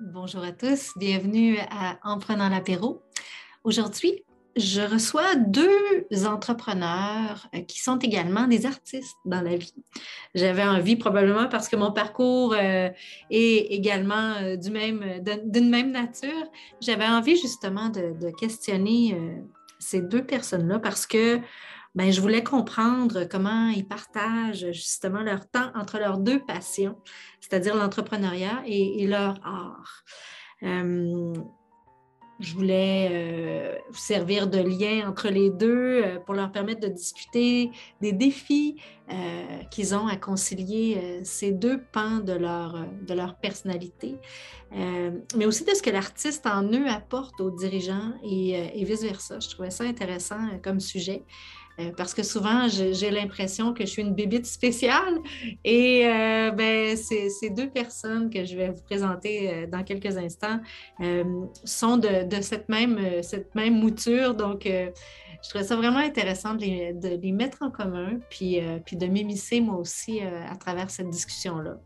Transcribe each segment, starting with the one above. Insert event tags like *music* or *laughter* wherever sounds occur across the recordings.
Bonjour à tous, bienvenue à En prenant l'apéro. Aujourd'hui, je reçois deux entrepreneurs euh, qui sont également des artistes dans la vie. J'avais envie, probablement parce que mon parcours euh, est également euh, du même, d'une même nature, j'avais envie justement de, questionner ces deux personnes-là parce que ben, je voulais comprendre comment ils partagent justement leur temps entre leurs deux passions, c'est-à-dire l'entrepreneuriat et, leur art. Euh, je voulais euh, servir de lien entre les deux euh, pour leur permettre de discuter des défis qu'ils ont à concilier ces deux pans de leur, de leur personnalité, mais aussi de ce que l'artiste en eux apporte aux dirigeants et vice-versa. Je trouvais ça intéressant comme sujet. Euh, parce que souvent, j'ai l'impression que je suis une bébite spéciale. Et euh, ben, ces, deux personnes que je vais vous présenter euh, dans quelques instants sont de, cette, même, cette même mouture. Donc, je trouvais ça vraiment intéressant de les, mettre en commun, puis, puis de m'émisser moi aussi à travers cette discussion-là.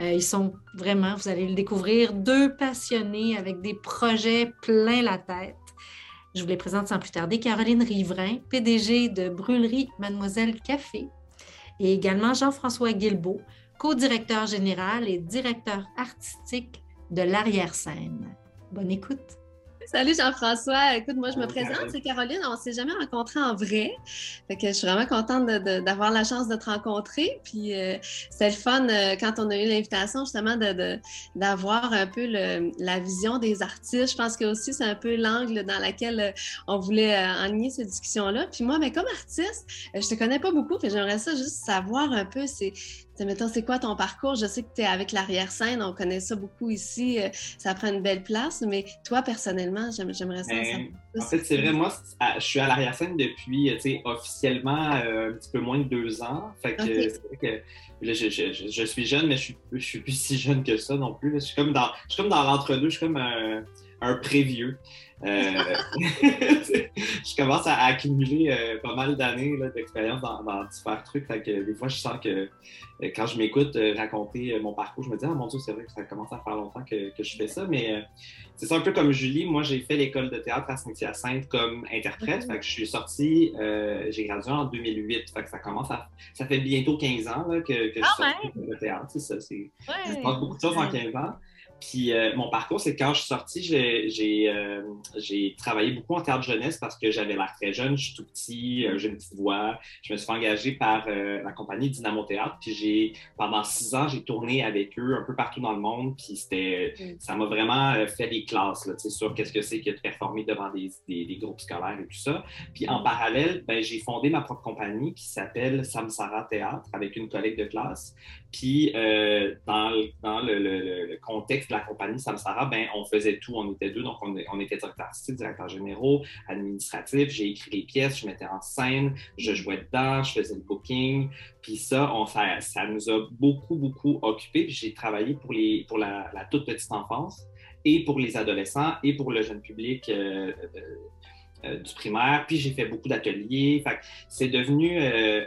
ils sont vraiment, vous allez le découvrir, deux passionnés avec des projets plein la tête. Je vous les présente sans plus tarder. Caroline Riverain, PDG de Brûlerie Mademoiselle Café, et également Jean-François Guilbeault, co-directeur général et directeur artistique de l'arrière-scène. Bonne écoute. Salut Jean-François. Écoute, moi je me présente, c'est Caroline. On ne s'est jamais rencontrés en vrai. Fait que je suis vraiment contente d'avoir la chance de te rencontrer. Puis euh, c'était le fun euh, quand on a eu l'invitation justement d'avoir un peu la vision des artistes. Je pense que aussi c'est un peu l'angle dans lequel euh, on voulait enligner cette discussion-là. Puis moi, mais comme artiste, je te connais pas beaucoup, puis j'aimerais ça juste savoir un peu, c'est Mettons, c'est quoi ton parcours? Je sais que tu es avec l'arrière-scène, on connaît ça beaucoup ici, euh, ça prend une belle place, mais toi, personnellement, j'aimerais ça. Ben, en fait, c'est vrai, moi, je suis à l'arrière-scène depuis, tu sais, officiellement euh, un petit peu moins de deux ans. Fait que c'est vrai que je, suis jeune, mais je suis, je suis plus si jeune que ça non plus. Je suis comme dans, dans l'entre-deux, je suis comme un, un prévieux. Euh, *laughs* je commence à accumuler euh, pas mal d'années d'expérience dans, différents trucs. des fois, je sens que euh, quand je m'écoute raconter mon parcours, je me dis, ah mon Dieu, c'est vrai que ça commence à faire longtemps que, je fais ça. Mais c'est ça un peu comme Julie. Moi, j'ai fait l'école de théâtre à Saint-Hyacinthe comme interprète. je suis sortie, j'ai gradué en 2008. ça commence à. Ça fait bientôt 15 ans que, je ah, suis sortie de théâtre. C'est ça. C'est beaucoup de choses en 15 ans. Puis euh, mon parcours, c'est quand je suis sorti, euh, j'ai travaillé beaucoup en théâtre jeunesse parce que j'avais l'air très jeune, je suis tout petit, euh, j'ai une petite voix. Je me suis fait engager par la compagnie Dynamo Théâtre. Puis j'ai pendant six ans, j'ai tourné avec eux un peu partout dans le monde. Puis c'était, mm. ça m'a vraiment fait des classes là, sur qu'est-ce que c'est que de performer devant des, des, groupes scolaires et tout ça. Puis en parallèle, ben, j'ai fondé ma propre compagnie qui s'appelle Samsara Théâtre avec une collègue de classe. Puis dans, dans le, le contexte de la compagnie Samsara, ben, on faisait tout. On était deux, donc on, était directeur artistique, directeur généraux, administratif. J'ai écrit les pièces, je mettais en scène, je jouais dedans, je faisais le booking. Puis ça, on, ça, nous a beaucoup, beaucoup occupés. J'ai travaillé pour, les, pour la, toute petite enfance et pour les adolescents et pour le jeune public. Euh, euh, euh, du primaire, puis j'ai fait beaucoup d'ateliers. C'est devenu euh,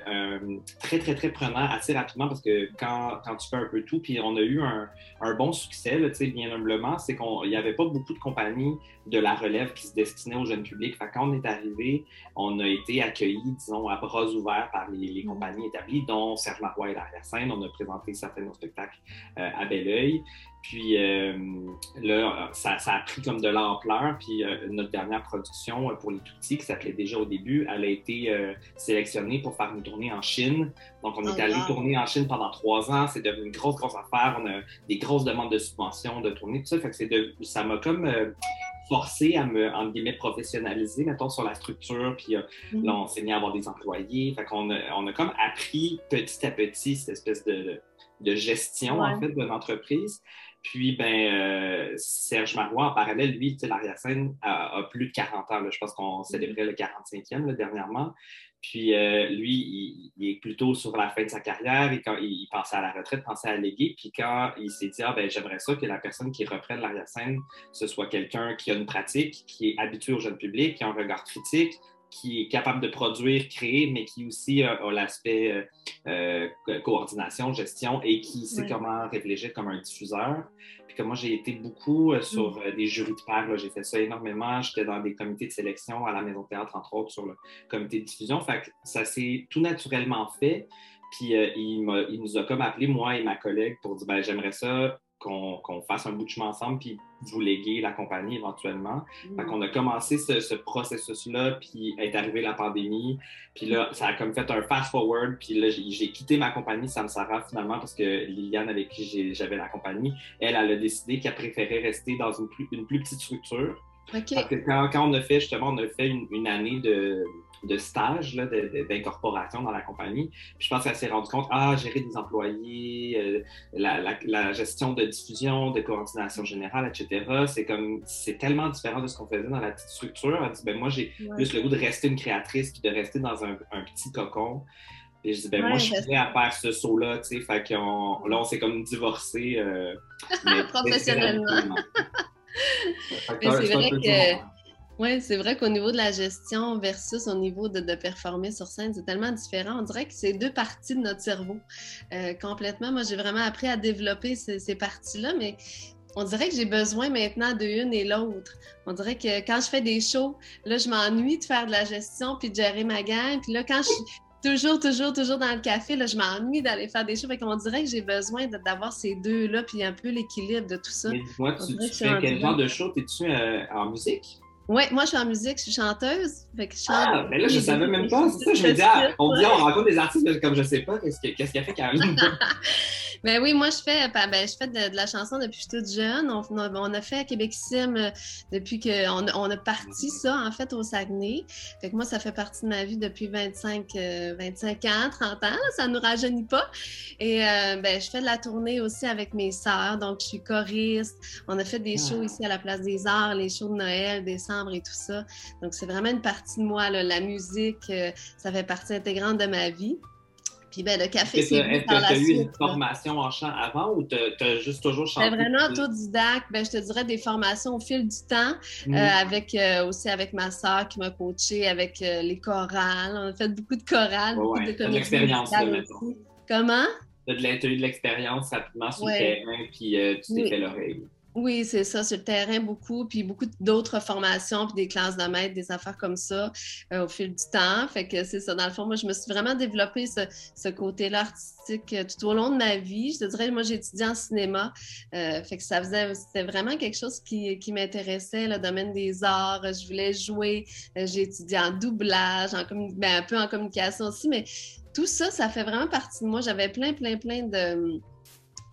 très, très, très prenant assez rapidement parce que quand, quand, tu fais un peu tout, puis on a eu un, un bon succès, là, bien humblement, c'est qu'il n'y avait pas beaucoup de compagnies de la relève qui se destinaient au jeune public. Fait quand on est arrivé, on a été accueillis, disons, à bras ouverts par les, les mm. compagnies établies, dont Serge Marois et l'arrière-scène. On a présenté certains de nos spectacles à Belleuil. Puis euh, là, ça, a pris comme de l'ampleur. Puis euh, notre dernière production euh, pour les tout-petits, qui s'appelait déjà au début, elle a été sélectionnée pour faire une tournée en Chine. Donc, on est oh, allé tourner en Chine pendant trois ans. C'est devenu une grosse, grosse affaire. On a des grosses demandes de subventions, de tournée, tout ça. Fait que de, ça m'a comme forcé à me, en guillemets, professionnaliser, mettons, sur la structure. Puis mm-hmm. là, on s'est mis à avoir des employés. Fait qu'on a, on a comme appris petit à petit cette espèce de, de gestion, en fait, de l'entreprise. Puis, ben, euh, Serge Marois, en parallèle, lui, l'arrière-scène a, a, plus de 40 ans. Je pense qu'on célébrait le 45e dernièrement. Puis, euh, lui, il, est plutôt sur la fin de sa carrière et quand il, pensait à la retraite, pensait à léguer. Puis, quand il s'est dit, ah, ben, j'aimerais ça que la personne qui reprenne l'arrière-scène, ce soit quelqu'un qui a une pratique, qui est habitué au jeune public, qui a un regard critique, qui est capable de produire, créer, mais qui aussi a, l'aspect euh, coordination, gestion et qui sait comment réfléchir comme un diffuseur que moi, j'ai été beaucoup euh, sur mm. des jurys de pairs. J'ai fait ça énormément. J'étais dans des comités de sélection à la Maison de théâtre, entre autres, sur le comité de diffusion. Fait que ça s'est tout naturellement fait. Puis il, il, nous a comme appelé, moi et ma collègue, pour dire ben, j'aimerais ça qu'on fasse un bout de chemin ensemble, puis vous léguer la compagnie éventuellement. Mmh. qu'on a commencé ce, processus-là, puis est arrivée la pandémie, puis là, ça a comme fait un fast-forward, puis là, j'ai quitté ma compagnie Samsara finalement parce que Liliane, avec qui j'avais la compagnie, elle, elle a décidé qu'elle préférait rester dans une plus, une plus petite structure. Parce que quand, quand, on a fait, justement, on a fait une année de de stage d'incorporation dans la compagnie. Puis je pense qu'elle s'est rendue compte, ah, gérer des employés, euh, la, gestion de diffusion, de coordination générale, etc. C'est comme, c'est tellement différent de ce qu'on faisait dans la petite structure. Elle dit, ben moi, j'ai plus le goût de rester une créatrice puis de rester dans un, petit cocon. Et je dis, ben moi, je suis prêt à faire ce saut-là, tu sais. Fait qu'on, là, on s'est comme divorcé. Euh, *laughs* Professionnellement. *laughs* mais c'est vrai que oui, c'est vrai qu'au niveau de la gestion versus au niveau de, performer sur scène, c'est tellement différent. On dirait que c'est deux parties de notre cerveau euh, complètement. Moi, j'ai vraiment appris à développer ces, parties-là, mais on dirait que j'ai besoin maintenant de une et l'autre. On dirait que quand je fais des shows, là, je m'ennuie de faire de la gestion puis de gérer ma gang. Puis là, quand je suis toujours, toujours, toujours dans le café, là, je m'ennuie d'aller faire des shows. Fait qu'on dirait que j'ai besoin d'avoir ces deux-là puis un peu l'équilibre de tout ça. Mais moi, tu, fais quel genre de show? T'es-tu euh, en musique? Oui, moi je suis en musique, je suis chanteuse. Fait que je chante ah, mais là je savais même pas. C'est ça, je me dis, ah, on dit, on rencontre des artistes, mais comme je sais pas, qu'est-ce qu'elle fait Caroline? *laughs* ben oui, moi je fais, ben, je fais de, la chanson depuis que je suis toute jeune. On, on a fait Québec Sim euh, depuis qu'on on a parti ça en fait au Saguenay. Fait que moi ça fait partie de ma vie depuis 25, 25 euh, ans, 30 ans. Ça nous rajeunit pas. Et euh, ben, je fais de la tournée aussi avec mes sœurs. Donc je suis choriste. On a fait des shows ah. ici à la Place des Arts, les shows de Noël, décembre et tout ça. Donc, c'est vraiment une partie de moi. La musique, euh, ça fait partie intégrante de ma vie. Puis ben, le café, c'est Est-ce que tu as eu une formation en chant avant ou tu as juste toujours chanté? Ben, vraiment autodidacte. Ben, je te dirais des formations au fil du temps, euh, mhm. avec, euh, aussi avec ma soeur qui m'a coachée, avec les chorales. On a fait beaucoup de chorales, beaucoup de de l'expérience, Comment? Tu as eu de l'expérience rapidement sur le terrain, puis tu t'es fait l'oreille. Oui, c'est ça, sur le terrain beaucoup, puis beaucoup d'autres formations, puis des classes de maître, des affaires comme ça euh, au fil du temps. Fait que c'est ça, dans le fond, moi, je me suis vraiment développé ce, côté-là artistique euh, tout au long de ma vie. Je te dirais, moi, j'ai étudié en cinéma, euh, fait que ça faisait, c'était vraiment quelque chose qui, m'intéressait, le domaine des arts. Je voulais jouer, j'ai étudié en doublage, en ben, un peu en communication aussi, mais tout ça, ça fait vraiment partie de moi. J'avais plein, plein, plein de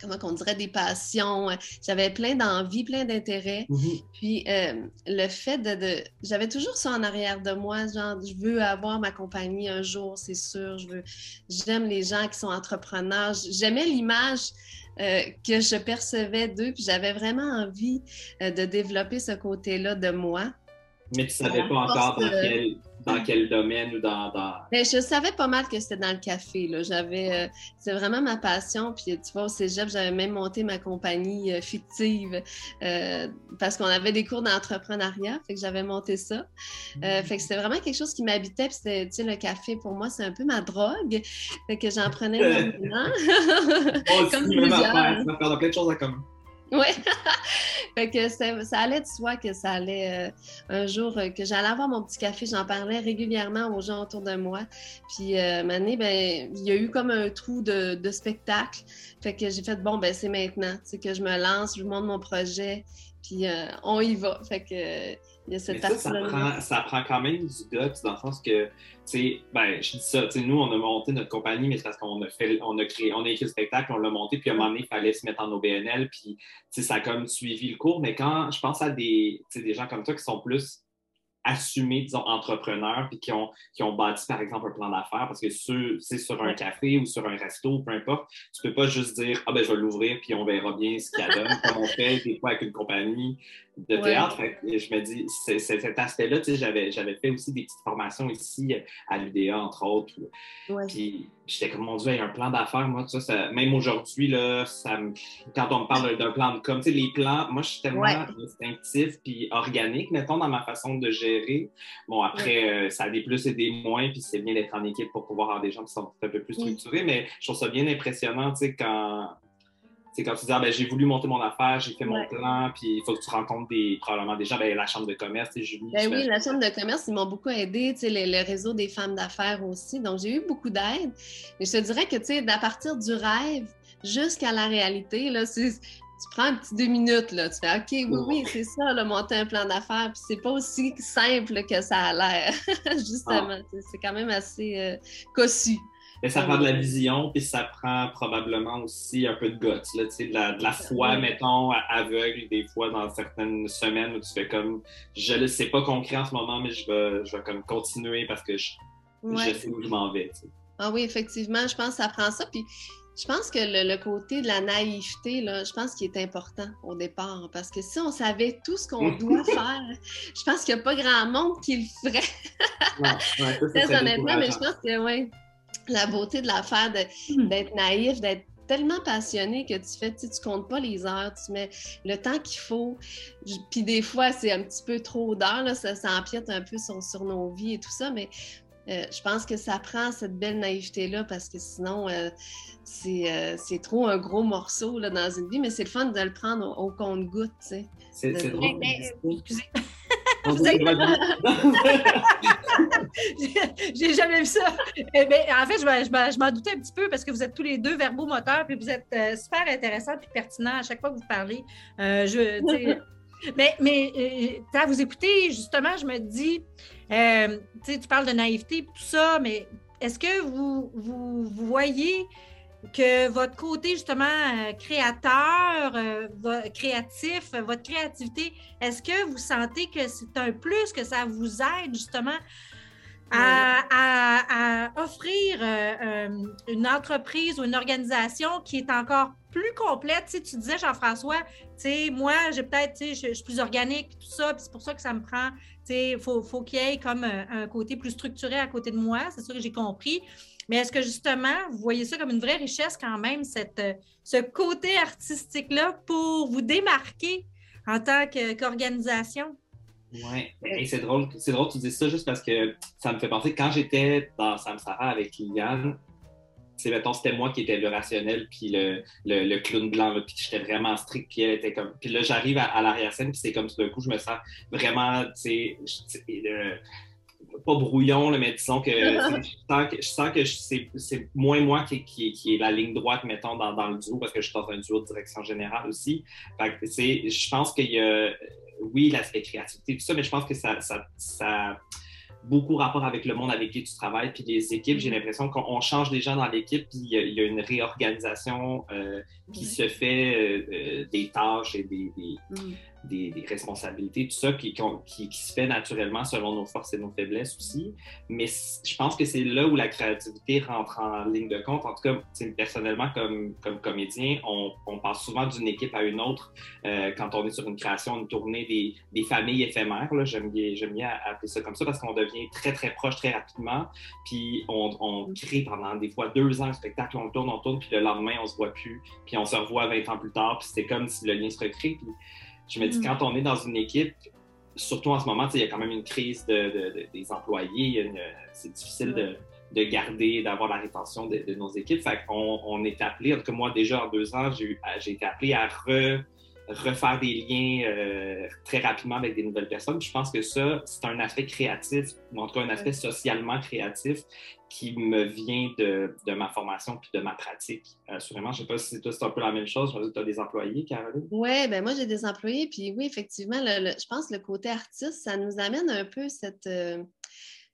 comment qu'on dirait, des passions. J'avais plein d'envies, plein d'intérêts. Mm-hmm. Puis euh, le fait de, J'avais toujours ça en arrière de moi, genre, je veux avoir ma compagnie un jour, c'est sûr. Je veux... J'aime les gens qui sont entrepreneurs. J'aimais l'image euh, que je percevais d'eux, puis j'avais vraiment envie euh, de développer ce côté-là de moi. Mais tu savais pas encore dans quel dans quel domaine ou dans. Ben, je savais pas mal que c'était dans le café. J'avais, euh, c'est vraiment ma passion. Puis tu vois, au cégep, j'avais même monté ma compagnie euh, fictive euh, parce qu'on avait des cours d'entrepreneuriat. Fait que j'avais monté ça. fait que c'était vraiment quelque chose qui m'habitait. Puis c'était, tu sais, le café, pour moi, c'est un peu ma drogue. Fait que j'en prenais *laughs* maintenant. *laughs* Comme même affaire. Ça plein de choses en commun. *laughs* Oui. fait que ça allait de soi que ça allait euh, un jour, euh, que j'allais avoir mon petit café. J'en parlais régulièrement aux gens autour de moi. Puis, euh, année, ben, il y a eu comme un trou de, spectacle. Fait que j'ai fait, bon, ben, c'est maintenant. Que je me lance, je vous montre mon projet. Puis, euh, on y va. Fait que ça, prend, ça prend quand même du guts dans le sens que, tu sais, ben, je dis ça, tu sais, nous, on a monté notre compagnie, mais c'est parce qu'on a fait, on a créé, on a écrit le spectacle, on l'a monté, puis à un moment donné, il fallait se mettre en OBNL, puis, tu sais, ça a comme suivi le cours. Mais quand je pense à des, des gens comme toi qui sont plus assumés, disons, entrepreneurs, puis qui ont, qui ont bâti, par exemple, un plan d'affaires, parce que c'est sur un café ou sur un resto, peu importe, tu peux pas juste dire, ah ben, je vais l'ouvrir, puis on verra bien ce qu'il y a donne, *laughs* comme on fait des fois avec une compagnie de théâtre. je me dis, c'est, cet aspect-là, tu sais, j'avais, j'avais fait aussi des petites formations ici à l'UDA, entre autres. Puis j'étais comme, mon Dieu, il y a un plan d'affaires, moi, ça, ça même aujourd'hui, là, ça quand on me parle d'un plan de com, tu sais, les plans, moi, je suis tellement instinctif puis organique, mettons, dans ma façon de gérer. Bon, après, euh, ça a des plus et des moins, puis c'est bien d'être en équipe pour pouvoir avoir des gens qui sont un peu plus structurés, mais je trouve ça bien impressionnant, tu sais, quand c'est quand tu dis, ah, ben, j'ai voulu monter mon affaire, j'ai fait mon plan, puis il faut que tu rencontres des, probablement des gens, ben, la chambre de commerce, Julie. Ben oui, la chambre de commerce, ils m'ont beaucoup aidé, sais, le, réseau des femmes d'affaires aussi. Donc, j'ai eu beaucoup d'aide. Mais je te dirais que, tu sais, à partir du rêve jusqu'à la réalité, là, tu prends un petit deux minutes, là, tu fais OK, oui, oui, c'est ça, là, monter un plan d'affaires, puis c'est pas aussi simple que ça a l'air, *laughs* justement. Ah. C'est quand même assez euh, cossu. Mais ça prend de la vision, puis ça prend probablement aussi un peu de guts, là, de, la, de la foi, mettons, aveugle, des fois, dans certaines semaines où tu fais comme, je ne sais pas concret en ce moment, mais je vais, je vais comme continuer parce que je, sais où je m'en vais. Ah oui, effectivement, je pense que ça prend ça. Puis je pense que le, côté de la naïveté, là, je pense qu'il est important au départ. Parce que si on savait tout ce qu'on doit *laughs* faire, je pense qu'il n'y a pas grand monde qui le ferait. Très honnêtement, mais je pense que ouais, la beauté de l'affaire hmm. d'être naïf, d'être tellement passionné que tu fais, tu, tu comptes pas les heures, tu mets le temps qu'il faut. Puis des fois, c'est un petit peu trop d'heures, ça, ça empiète un peu sur, sur, nos vies et tout ça, mais euh, je pense que ça prend cette belle naïveté-là parce que sinon, euh, euh, c'est trop un gros morceau là, dans une vie, mais c'est le fun de le prendre au, compte-goutte. C'est drôle. excusez. *laughs* J'ai jamais vu ça. Eh ben, en fait, je, m'en doutais un petit peu parce que vous êtes tous les deux verbomoteurs, puis vous êtes super intéressants et pertinents à chaque fois que vous parlez. je, *laughs* mais, mais à vous écouter, justement, je me dis, euh, tu parles de naïveté et tout ça, mais est-ce que vous, vous, voyez que votre côté justement euh, créateur, euh, créatif, votre créativité, est-ce que vous sentez que c'est un plus, que ça vous aide justement à, offrir une entreprise ou une organisation qui est encore plus complète? Tu, tu disais, Jean-François, moi, j'ai peut-être, je, je, suis plus organique, tout ça, puis c'est pour ça que ça me prend il faut, faut qu'il y ait comme euh, un, côté plus structuré à côté de moi, c'est ça que j'ai compris. Mais est-ce que justement, vous voyez ça comme une vraie richesse quand même, cette, euh, ce côté artistique-là pour vous démarquer en tant qu'organisation? oui, et c'est drôle, c'est drôle que tu dises ça juste parce que ça me fait penser quand j'étais dans Samsara avec Liliane, c'est mettons c'était moi qui étais le rationnel puis le, le, clown blanc puis j'étais vraiment strict puis elle était comme puis là j'arrive à, l'arrière-scène puis c'est comme tout d'un coup je me sens vraiment tu sais pas brouillon mais disons *laughs* que je sens que, c'est moins moi qui, qui, qui, est la ligne droite mettons dans, dans, le duo parce que je suis dans un duo de direction générale aussi fait que, je pense qu'il y a oui l'aspect créativité tout ça mais je pense que ça, ça, ça beaucoup rapport avec le monde avec qui tu travailles, puis les équipes. J'ai mm-hmm. l'impression qu'on change des gens dans l'équipe, puis il y, a une réorganisation euh, qui se fait euh, euh, des tâches et des, mm des, responsabilités, tout ça, qui, qui, qui, se fait naturellement selon nos forces et nos faiblesses aussi. Mais je pense que c'est là où la créativité rentre en ligne de compte. En tout cas, personnellement, comme, comme comédien, on, on passe souvent d'une équipe à une autre euh, quand on est sur une création, une tournée des, des familles éphémères. J'aime bien, bien appeler ça comme ça parce qu'on devient très, très proche très rapidement. Puis on, on, crée pendant des fois deux ans un spectacle, on tourne, on tourne, puis le lendemain, on se voit plus. Puis on se revoit 20 ans plus tard, puis c'est comme si le lien se recrée. Je me dis, mm. quand on est dans une équipe, surtout en ce moment, il y a quand même une crise de, des employés. C'est difficile de, de, garder, d'avoir la rétention de, nos équipes. Fait qu'on on est appelé, en tout cas moi déjà en deux ans, j'ai été appelé à re, refaire des liens euh, très rapidement avec des nouvelles personnes. je pense que ça, c'est un aspect créatif, ou en tout cas un aspect socialement créatif qui me vient de, de ma formation puis de ma pratique. Assurément, je ne sais pas si toi, c'est un peu la même chose. Je tu as des employés, Caroline. Oui, ben moi, j'ai des employés. Puis oui, effectivement, je pense que le côté artiste, ça nous amène un peu cette... Euh,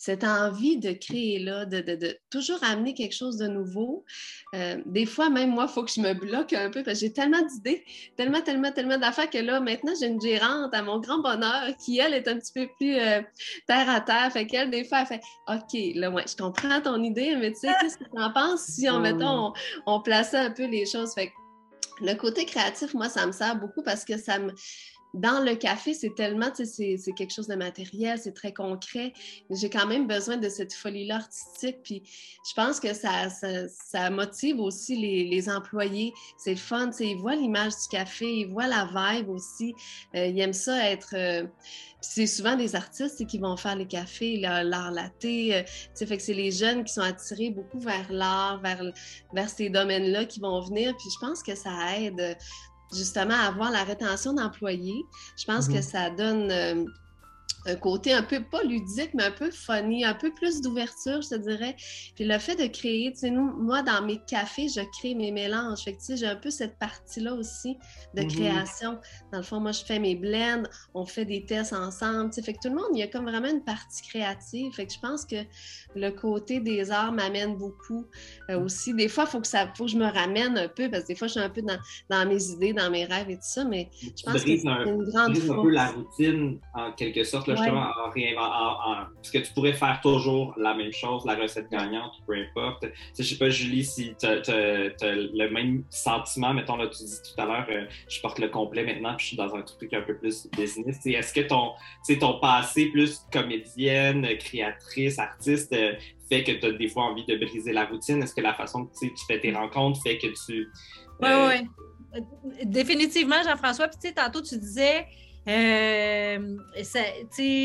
cette envie de créer là, de, de, de, toujours amener quelque chose de nouveau. Euh, des fois, même moi, il faut que je me bloque un peu parce que j'ai tellement d'idées, tellement, tellement, tellement d'affaires que là, maintenant, j'ai une gérante à mon grand bonheur qui, elle, est un petit peu plus euh, terre à terre. Fait qu'elle, des fois, elle fait OK, là, ouais, je comprends ton idée, mais tu sais, qu'est-ce que tu en penses si, en mettant, on, plaçait un peu les choses? Fait le côté créatif, moi, ça me sert beaucoup parce que ça me dans le café, c'est tellement, tu sais, c'est quelque chose de matériel, c'est très concret. J'ai quand même besoin de cette folie-là artistique. Puis je pense que ça, ça, motive aussi les, les employés. C'est le fun, tu sais, ils voient l'image du café, ils voient la vibe aussi. Euh, ils aiment ça être. Euh, c'est souvent des artistes qui vont faire les cafés, l'art latte. Euh, fait que c'est les jeunes qui sont attirés beaucoup vers l'art, vers, vers ces domaines-là qui vont venir. Puis je pense que ça aide justement avoir la rétention d'employés. Je pense que mhm. ça donne euh, un côté un peu, pas ludique, mais un peu funny, un peu plus d'ouverture, je te dirais. Puis le fait de créer, tu sais, nous, moi, dans mes cafés, je crée mes mélanges. Fait que, tu sais, j'ai un peu cette partie-là aussi de mhm. création. Dans le fond, moi, je fais mes blends, on fait des tests ensemble, tu sais. Fait que tout le monde, il y a comme vraiment une partie créative. Fait que je pense que le côté des arts m'amène beaucoup euh, mhm. aussi. Des fois, il faut que ça, faut que je me ramène un peu, parce que des fois, je suis un peu dans, dans mes idées, dans mes rêves et tout ça, mais je pense que c'est une grande un peu la routine, en quelque sorte, justement, parce que tu pourrais faire toujours la même chose, la recette gagnante, peu importe. Je sais pas, Julie, si tu as, le même sentiment, mettons, là, tu dis tout à l'heure, euh, je porte le complet maintenant, puis je suis dans un truc un peu plus business. Est-ce que ton, ton passé plus comédienne, créatrice, artiste, euh, fait que tu as des fois envie de briser la routine? Est-ce que la façon que tu fais tes rencontres fait que tu. Oui, euh, oui. Définitivement, Jean-François. Puis, tu sais, tantôt, tu disais, euh, ça,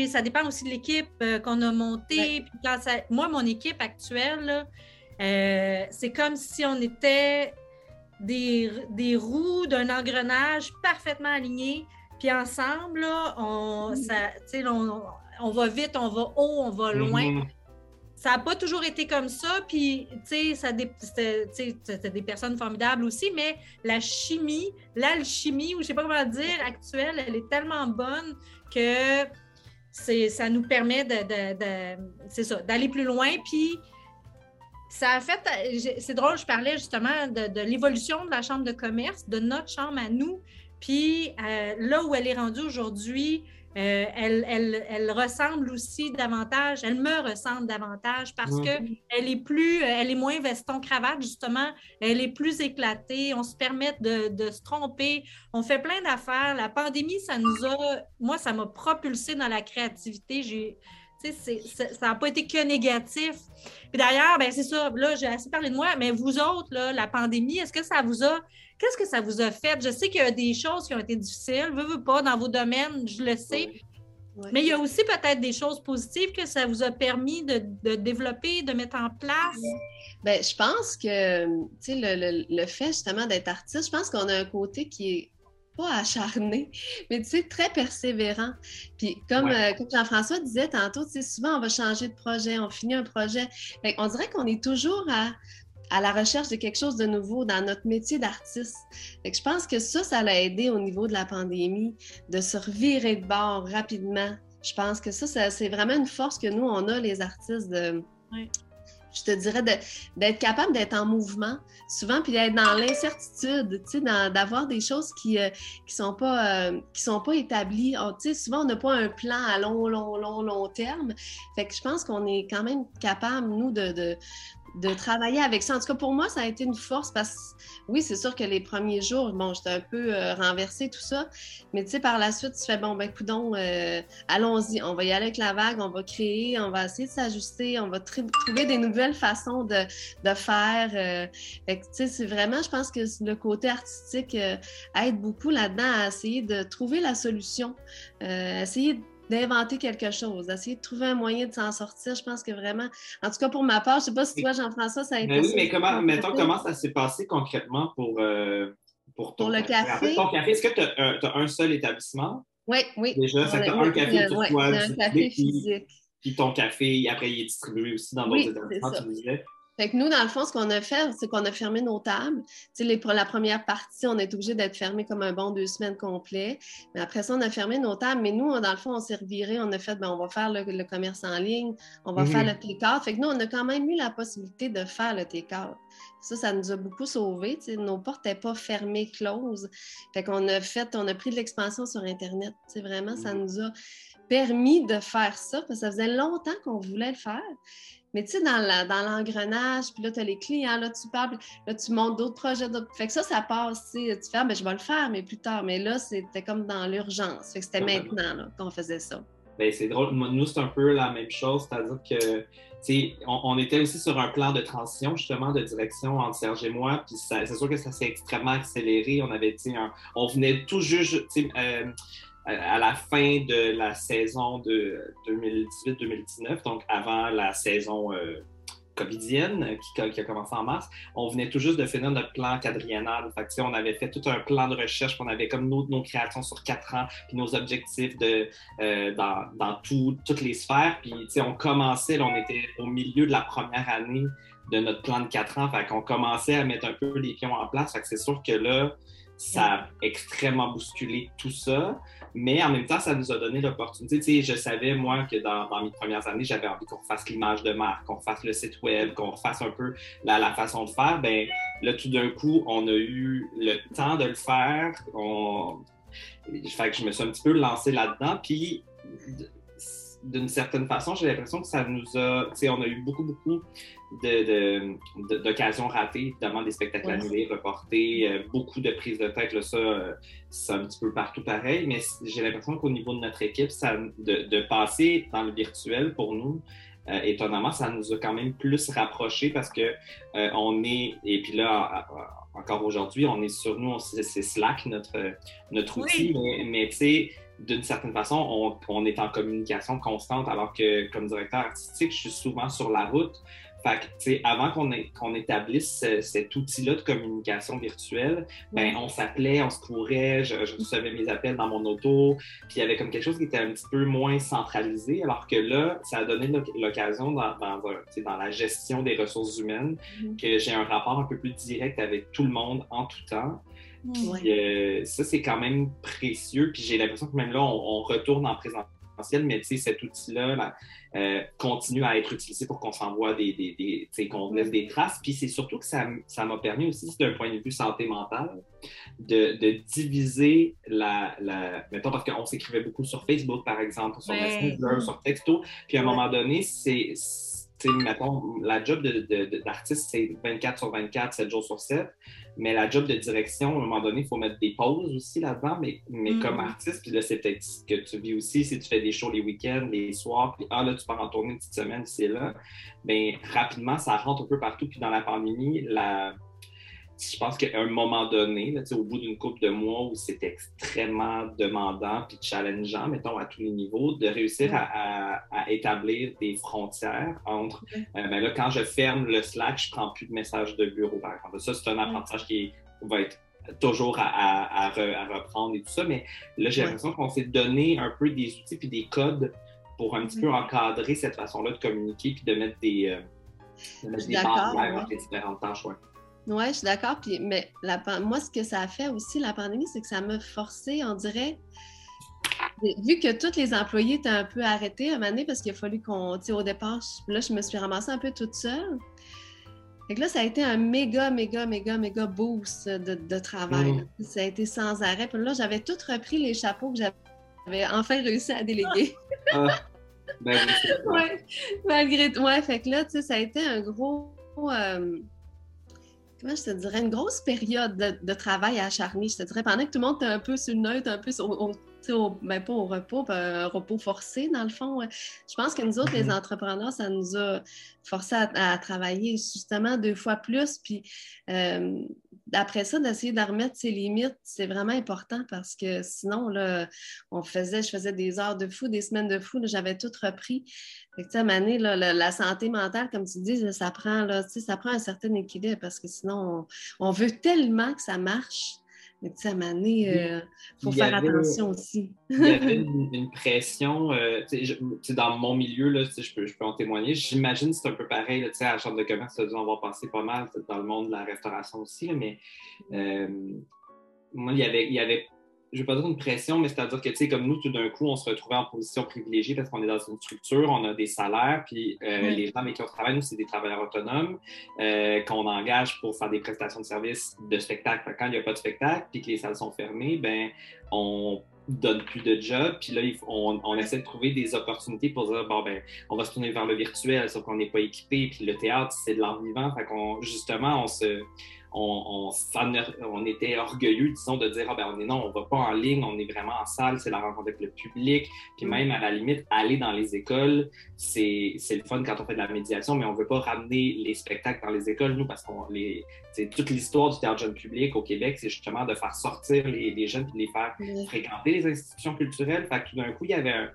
ça, dépend aussi de l'équipe euh, qu'on a montée. moi, mon équipe actuelle, euh, c'est comme si on était des, des roues d'un engrenage parfaitement alignées. Puis ensemble, on, mm. ça, on, on, va vite, on va haut, on va loin. Mm-hmm ça n'a pas toujours été comme ça. Puis, tu sais, c'était des personnes formidables aussi, mais la chimie, l'alchimie, ou je ne sais pas comment dire, actuelle, elle est tellement bonne que ça nous permet de, d'aller plus loin. Puis, ça a fait, c'est drôle, je parlais justement de, l'évolution de la chambre de commerce, de notre chambre à nous. Puis, euh, là où elle est rendue aujourd'hui, euh, elle, ressemble aussi davantage, elle me ressemble davantage parce qu'elle est plus, euh, elle est moins veston-cravate, justement, elle est plus éclatée, on se permet de, se tromper, on fait plein d'affaires. La pandémie, ça nous a, moi, ça m'a propulsé dans la créativité. J'ai, ça n'a pas été que négatif. Puis d'ailleurs, ben c'est ça, là, j'ai assez parlé de moi, mais vous autres, là, la pandémie, est-ce que ça vous a Qu'est-ce que ça vous a fait? Je sais qu'il y a des choses qui ont été difficiles, veux, veux pas, dans vos domaines, je le sais. Mais il y a aussi peut-être des choses positives que ça vous a permis de, développer, de mettre en place. Bien, je pense que, tu sais, le, le, fait justement d'être artiste, je pense qu'on a un côté qui est pas acharné, mais tu sais, très persévérant. Puis comme, euh, comme Jean-François disait tantôt, tu sais, souvent on va changer de projet, on finit un projet. on dirait qu'on est toujours à à la recherche de quelque chose de nouveau dans notre métier d'artiste. Je pense que ça, ça l'a aidé au niveau de la pandémie, de se revirer de bord rapidement. Je pense que ça, c'est vraiment une force que nous, on a, les artistes, de, je te dirais, d'être capable d'être en mouvement, souvent, puis d'être dans l'incertitude, tu sais, d'avoir des choses qui ne euh, sont, pas, euh, qui sont pas établies. Oh, tu sais, souvent, on n'a pas un plan à long, long, long, long terme. Fait que je pense qu'on est quand même capable, nous, de, de travailler avec ça. En tout cas, pour moi, ça a été une force parce que oui, c'est sûr que les premiers jours, bon, j'étais un peu euh, renversée, tout ça. Mais tu sais, par la suite, tu fais, bon, ben, coudon, euh, allons-y, on va y aller avec la vague, on va créer, on va essayer de s'ajuster, on va trouver des nouvelles façons de, de faire. Euh. tu sais, c'est vraiment, je pense que le côté artistique aide beaucoup là-dedans à essayer de trouver la solution, essayer de d'inventer quelque chose, d'essayer de trouver un moyen de s'en sortir. Je pense que vraiment, en tout cas pour ma part, je ne sais pas si toi, Jean-François, ça a été. Mais oui, mais comment, mettons, comment ça s'est passé concrètement pour, euh, pour ton pour le café? Ton café, est-ce que tu as, un seul établissement? Oui, oui. Déjà, ça un café sur toi. un café physique. Puis, ton café, après, il est distribué aussi dans d'autres établissements, tu disais? Fait que nous, dans le fond, ce qu'on a fait, c'est qu'on a fermé nos tables. Tu sais, pour la première partie, on est obligé d'être fermé comme un bon deux semaines complet. Mais après ça, on a fermé nos tables. Mais nous, dans le fond, on s'est reviré. On a fait, ben, on va faire le, commerce en ligne, on va faire mhm. le take-out. Fait que nous, on a quand même eu la possibilité de faire le take-out. Ça, ça nous a beaucoup sauvés. Tu sais, nos portes n'étaient pas fermées, closes. Fait qu'on a fait, on a pris de l'expansion sur Internet. Tu sais, vraiment, ça mhm. nous a permis de faire ça parce que ça faisait longtemps qu'on voulait le faire. Mais tu sais, dans l'engrenage, puis là, tu as les clients, là, tu parles, là, tu montes d'autres projets. Fait que ça, ça passe, tu sais, tu fais, ah, ben, je vais le faire, mais plus tard. Mais là, c'était comme dans l'urgence. Fait que c'était maintenant qu'on faisait ça. Ben, c'est drôle. Nous, c'est un peu la même chose, c'est-à-dire que on, on, était aussi sur un plan de transition, justement, de direction entre Serge et moi. Puis c'est sûr que ça s'est extrêmement accéléré. On avait, un, on venait tout juste, euh, à la fin de la saison de 2018-2019, donc avant la saison euh, covidienne qui, a commencé en mars, on venait tout juste de finir notre plan quadriennal. On avait fait tout un plan de recherche, on avait comme nos, créations sur quatre ans, puis nos objectifs de, euh, dans, toutes les sphères. Puis on commençait, on était au milieu de la première année de notre plan de quatre ans, fait qu'on commençait à mettre un peu les pions en place. C'est sûr que là, ça a extrêmement bousculé tout ça. Mais en même temps, ça nous a donné l'opportunité. Tu je savais, moi, que dans, mes premières années, j'avais envie qu'on fasse l'image de marque, qu'on fasse le site web, qu'on refasse un peu la, façon de faire. Ben là, tout d'un coup, on a eu le temps de le faire. On... Fait que je me suis un petit peu lancé là-dedans. Puis, d'une certaine façon, j'ai l'impression que ça nous a, tu sais, on a eu beaucoup, beaucoup d'occasions de, ratées, évidemment, des spectacles annulés, reportés, euh, beaucoup de prises de tête, là, ça, euh, c'est un petit peu partout pareil, mais j'ai l'impression qu'au niveau de notre équipe, ça, de, passer dans le virtuel, pour nous, euh, étonnamment, ça nous a quand même plus rapprochés parce que on est, et puis là, encore aujourd'hui, on est sur nous, c'est Slack, notre, notre outil, mais, mais tu sais, d'une certaine façon, on, est en communication constante, alors que comme directeur artistique, je suis souvent sur la route. Fait que, avant qu'on établisse cet outil-là de communication virtuelle, ben, on s'appelait, on se courait, je, recevais mes appels dans mon auto, puis il y avait comme quelque chose qui était un petit peu moins centralisé, alors que là, ça a donné l'occasion dans, dans, la gestion des ressources humaines mm-hmm. que j'ai un rapport un peu plus direct avec tout le monde en tout temps. Euh, ça, c'est quand même précieux. Puis j'ai l'impression que même là, on, retourne en présentiel, mais tu sais, cet outil-là euh, continue à être utilisé pour qu'on s'envoie des, des, des qu'on laisse des traces. Puis c'est surtout que ça, ça m'a permis aussi, d'un point de vue santé mentale, de, de diviser la, la, Mettons, parce qu'on s'écrivait beaucoup sur Facebook, par exemple, sur Messenger, sur Texto. Puis à un moment donné, c'est mettons, la job d'artiste, c'est 24 sur 24, 7 jours sur 7. Mais la job de direction, à un moment donné, il faut mettre des pauses aussi là-dedans. Mais, mais mm. comme artiste, puis là, c'est peut-être ce que tu vis aussi, si tu fais des shows les week-ends, les soirs, puis ah là, tu pars en tournée une petite semaine, c'est là. Bien, rapidement, ça rentre un peu partout. Puis dans la pandémie, la, je pense qu'à un moment donné, là, au bout d'une couple de mois où c'est extrêmement demandant puis challengeant, mettons, à tous les niveaux, de réussir à, établir des frontières entre, euh, ben là, quand je ferme le Slack, je prends plus de messages de bureau, par exemple. Ça, c'est un apprentissage qui va être toujours à, reprendre et tout ça, mais là, j'ai l'impression qu'on s'est donné un peu des outils puis des codes pour un petit peu encadrer cette façon-là de communiquer puis de mettre des, euh, de des entre les différentes tâches. Oui, je suis d'accord. mais la, moi, ce que ça a fait aussi, la pandémie, c'est que ça m'a forcé, on dirait, vu que tous les employés étaient un peu arrêtés à un moment donné, parce qu'il a fallu qu'on, au départ, là, je me suis ramassée un peu toute seule. Fait que là, ça a été un méga, méga, méga, méga boost de, travail. Mmh. Ça a été sans arrêt. Puis là, j'avais tout repris les chapeaux que j'avais enfin réussi à déléguer. Ah. *laughs* Ben, ouais, malgré tout. Ouais, fait que là, tu sais, ça a été un gros. Euh, comment je te dirais, une grosse période de, travail acharné. Je te dirais, pendant que tout le monde était un peu sur le neutre, un peu sur, au, ben pas au repos, un repos forcé, dans le fond. Je pense que nous autres, les mm-hmm. entrepreneurs, ça nous a forcé à, travailler justement deux fois plus. Puis euh, après ça, d'essayer de remettre ses limites, c'est vraiment important parce que sinon, là, on faisait, je faisais des heures de fou, des semaines de fou, j'avais tout repris. Fait que, Mané, là, la, santé mentale, comme tu dis, ça prend, là, ça prend un certain équilibre parce que sinon, on, veut tellement que ça marche. Mais tu sais, à il euh, faut faire attention aussi. il y avait *laughs* une, pression, euh, dans mon milieu, là, je, peux, je peux en témoigner. J'imagine que c'est un peu pareil, là, à la chambre de commerce, on va passer pas mal dans le monde de la restauration aussi, mais euh, moi, il y avait, il y avait je ne vais pas dire une pression, mais c'est-à-dire que, tu sais, comme nous, tout d'un coup, on se retrouvait en position privilégiée parce qu'on est dans une structure, on a des salaires, puis euh, les gens avec qui on travaille, nous, c'est des travailleurs autonomes euh, qu'on engage pour faire des prestations de services de spectacle. Quand il n'y a pas de spectacle, puis que les salles sont fermées, ben on donne plus de job. Puis là, on, on, essaie de trouver des opportunités pour dire, bon, ben, on va se tourner vers le virtuel, sauf qu'on n'est pas équipé. Puis le théâtre, c'est de l'art vivant. Fait qu'on, justement, on se, on, on, était orgueilleux, disons, de dire, ah ben, on est non, on va pas en ligne, on est vraiment en salle, c'est la rencontre avec le public. Puis même, à la limite, aller dans les écoles, c'est le fun quand on fait de la médiation, mais on veut pas ramener les spectacles dans les écoles, nous, parce qu'on les, c'est toute l'histoire du théâtre jeune public au Québec, c'est justement de faire sortir les, jeunes et de les faire fréquenter les institutions culturelles. Fait que tout d'un coup, il y avait un,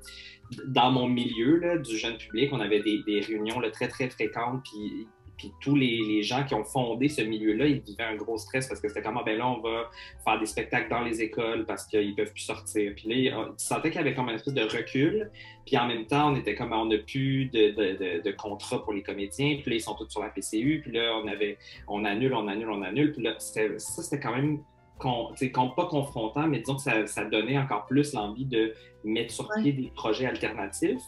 dans mon milieu là, du jeune public, on avait des, des réunions là, très, très fréquentes, puis puis tous les, gens qui ont fondé ce milieu-là, ils vivaient un gros stress parce que c'était comme, ah, ben là, on va faire des spectacles dans les écoles parce qu'ils peuvent plus sortir. Puis là, ils sentaient qu'il y avait comme un espèce de recul. Puis en même temps, on était comme, on n'a plus de, de, de, contrat pour les comédiens. Puis là, ils sont tous sur la PCU. Puis là, on avait, on annule, on annule, on annule. Puis là, ça, c'était quand même pas confrontant, mais disons que ça, ça donnait encore plus l'envie de mettre sur pied des projets alternatifs.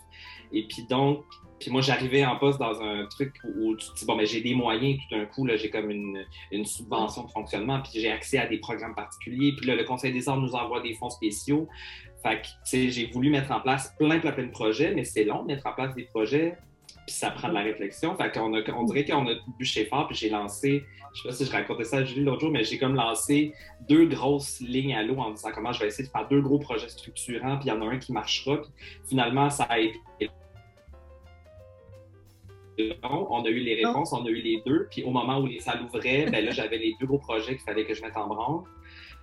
Et puis donc, puis moi, j'arrivais en poste dans un truc où tu te dis, bon, mais j'ai des moyens, tout d'un coup, là, j'ai comme une, une, subvention de fonctionnement, puis j'ai accès à des programmes particuliers. Puis là, le Conseil des arts nous envoie des fonds spéciaux. Fait que, tu sais, j'ai voulu mettre en place plein, plein, plein de projets, mais c'est long de mettre en place des projets, puis ça prend de la réflexion. Fait qu'on a, on dirait qu'on a bûché fort, puis j'ai lancé, je sais pas si je racontais ça à Julie l'autre jour, mais j'ai comme lancé deux grosses lignes à l'eau en disant comment je vais essayer de faire deux gros projets structurants, puis il y en a un qui marchera. Puis finalement, ça a été on a eu les réponses, on a eu les deux. Puis au moment où les salles ouvraient, ben là, j'avais les deux gros projets qu'il fallait que je mette en branle.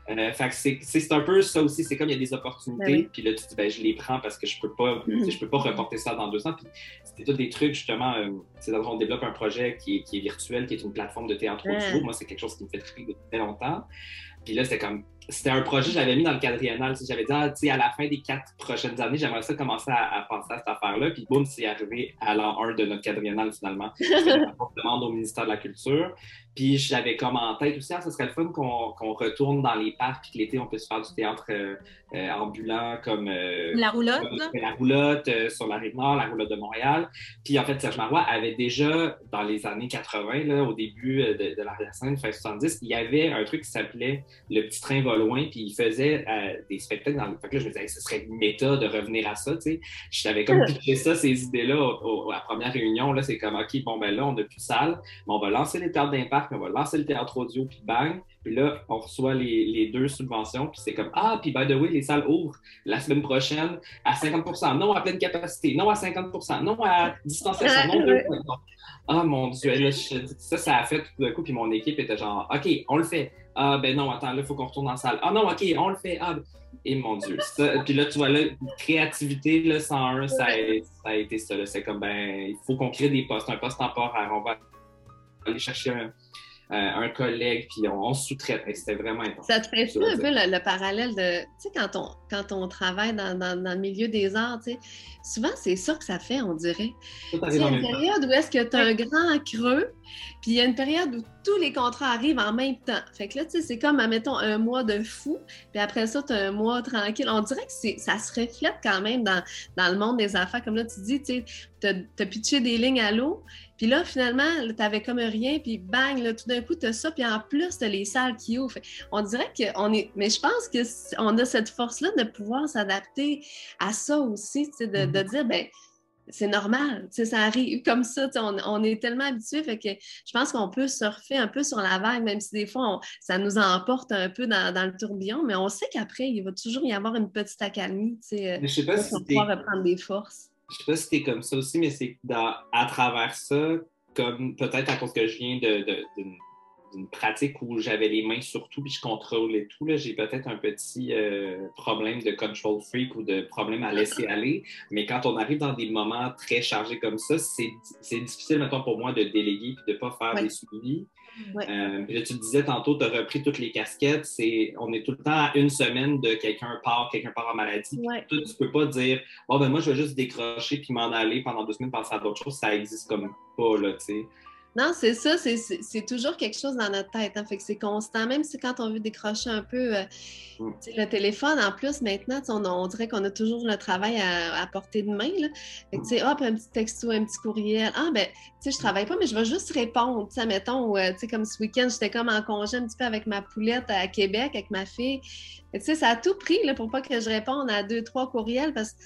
Euh, fait c'est un peu ça aussi. C'est comme il y a des opportunités, puis là, tu dis, ben, je les prends parce que je peux pas, mm-hmm. je peux pas reporter ça dans deux ans. Puis c'était tous des trucs, justement. Euh, c'est on développe un projet qui est, qui est, virtuel, qui est une plateforme de théâtre audio. Moi, c'est quelque chose qui me fait triper depuis très longtemps. Puis là, c'était comme, c'était un projet que j'avais mis dans le quadriennal. J'avais dit, ah, à la fin des quatre prochaines années, j'aimerais ça commencer à, penser à cette affaire-là. Puis boum, c'est arrivé à l'an 1 de notre quadriennal finalement. *laughs* Une demande au ministère de la Culture. Puis j'avais comme en tête aussi, ah, ce serait le fun qu'on retourne dans les parcs, puis que l'été, on puisse faire du théâtre euh, euh, ambulant comme. Euh, la roulotte, La roulotte sur la rive nord, la roulotte de Montréal. Puis en fait, Serge Marois avait déjà, dans les années 80, là, au début de, de la scène, fin 70, il y avait un truc qui s'appelait Le Petit Train va loin, puis il faisait des spectacles dans le. Fait que là, je me disais, ce serait une méta de revenir à ça, tu sais. Je t'avais comme pitché ça, ces idées-là, à la première réunion, là, c'est comme, OK, bon, ben là, on n'a plus de salle, mais on va lancer les théâtres d'impact on va lancer le théâtre audio, puis bang. Puis là, on reçoit les, deux subventions, puis c'est comme Ah, puis by the way, les salles ouvrent la semaine prochaine à 50% non à pleine capacité, non à 50% non à distanciation, non Ah mon Dieu, ça, ça a fait tout d'un coup, puis mon équipe était genre OK, on le fait. Ah, ben non, attends, là, il faut qu'on retourne en salle. Ah non, OK, on le fait. Ah, et mon Dieu. puis là, tu vois, là, créativité, là, 101, ça a, ça a été ça. C'est comme, ben, il faut qu'on crée des postes, un poste temporaire. On va aller chercher un, un collègue, puis on, sous-traite. C'était vraiment important. Ça te fait un peu le, parallèle de, tu sais, quand on, quand on travaille dans, dans, le milieu des arts, tu sais, souvent c'est ça que ça fait, on dirait. Il y a une période où est-ce que tu as un grand creux, puis il y a une période où tous les contrats arrivent en même temps. Fait que là, tu sais, c'est comme, admettons, un mois de fou, puis après ça, tu as un mois tranquille. On dirait que ça se reflète quand même dans, dans le monde des affaires. Comme là, tu dis, tu sais, tu as pitché des lignes à l'eau, puis là, finalement, tu n'avais comme rien, puis bang, là, tout d'un coup, tu as ça, puis en plus, tu as les salles qui ouvrent. on dirait qu'on est. Mais je pense qu'on a cette force-là de pouvoir s'adapter à ça aussi, de, de mm-hmm. dire, ben c'est normal, ça arrive comme ça, on, est tellement habitué, fait que je pense qu'on peut surfer un peu sur la vague, même si des fois, ça nous emporte un peu dans, le tourbillon, mais on sait qu'après, il va toujours y avoir une petite accalmie, tu sais, sais pas si pour pouvoir reprendre des forces je sais pas si t'es comme ça aussi, mais c'est à travers ça, comme peut-être à cause que je viens d'une pratique où j'avais les mains sur tout puis je contrôlais tout, j'ai peut-être un petit euh, problème de control freak ou de problème à laisser aller. Mais quand on arrive dans des moments très chargés comme ça, c'est difficile, maintenant pour moi de déléguer puis de pas faire des suivis. Euh, tu disais tantôt, tu as repris toutes les casquettes. C'est, on est tout le temps à une semaine de quelqu'un part, quelqu'un part en maladie. Ouais. tu peux pas dire, bon, ben moi, je vais juste décrocher puis m'en aller pendant deux semaines, penser à d'autres choses. Ça existe comme pas, là, tu sais. Non, c'est ça, c'est toujours quelque chose dans notre tête. Hein. Fait que c'est constant, même si quand on veut décrocher un peu euh, mm. le téléphone, en plus, maintenant, on, dirait qu'on a toujours le travail à, portée de main. Là. Fait que, tu sais, hop, un petit texto, un petit courriel. Ah, ben, tu sais, je travaille pas, mais je vais juste répondre. Tu sais, mettons, euh, tu sais, comme ce week-end, j'étais comme en congé un petit peu avec ma poulette à Québec, avec ma fille. Tu sais, ça a tout pris là, pour pas que je réponde à deux, trois courriels parce que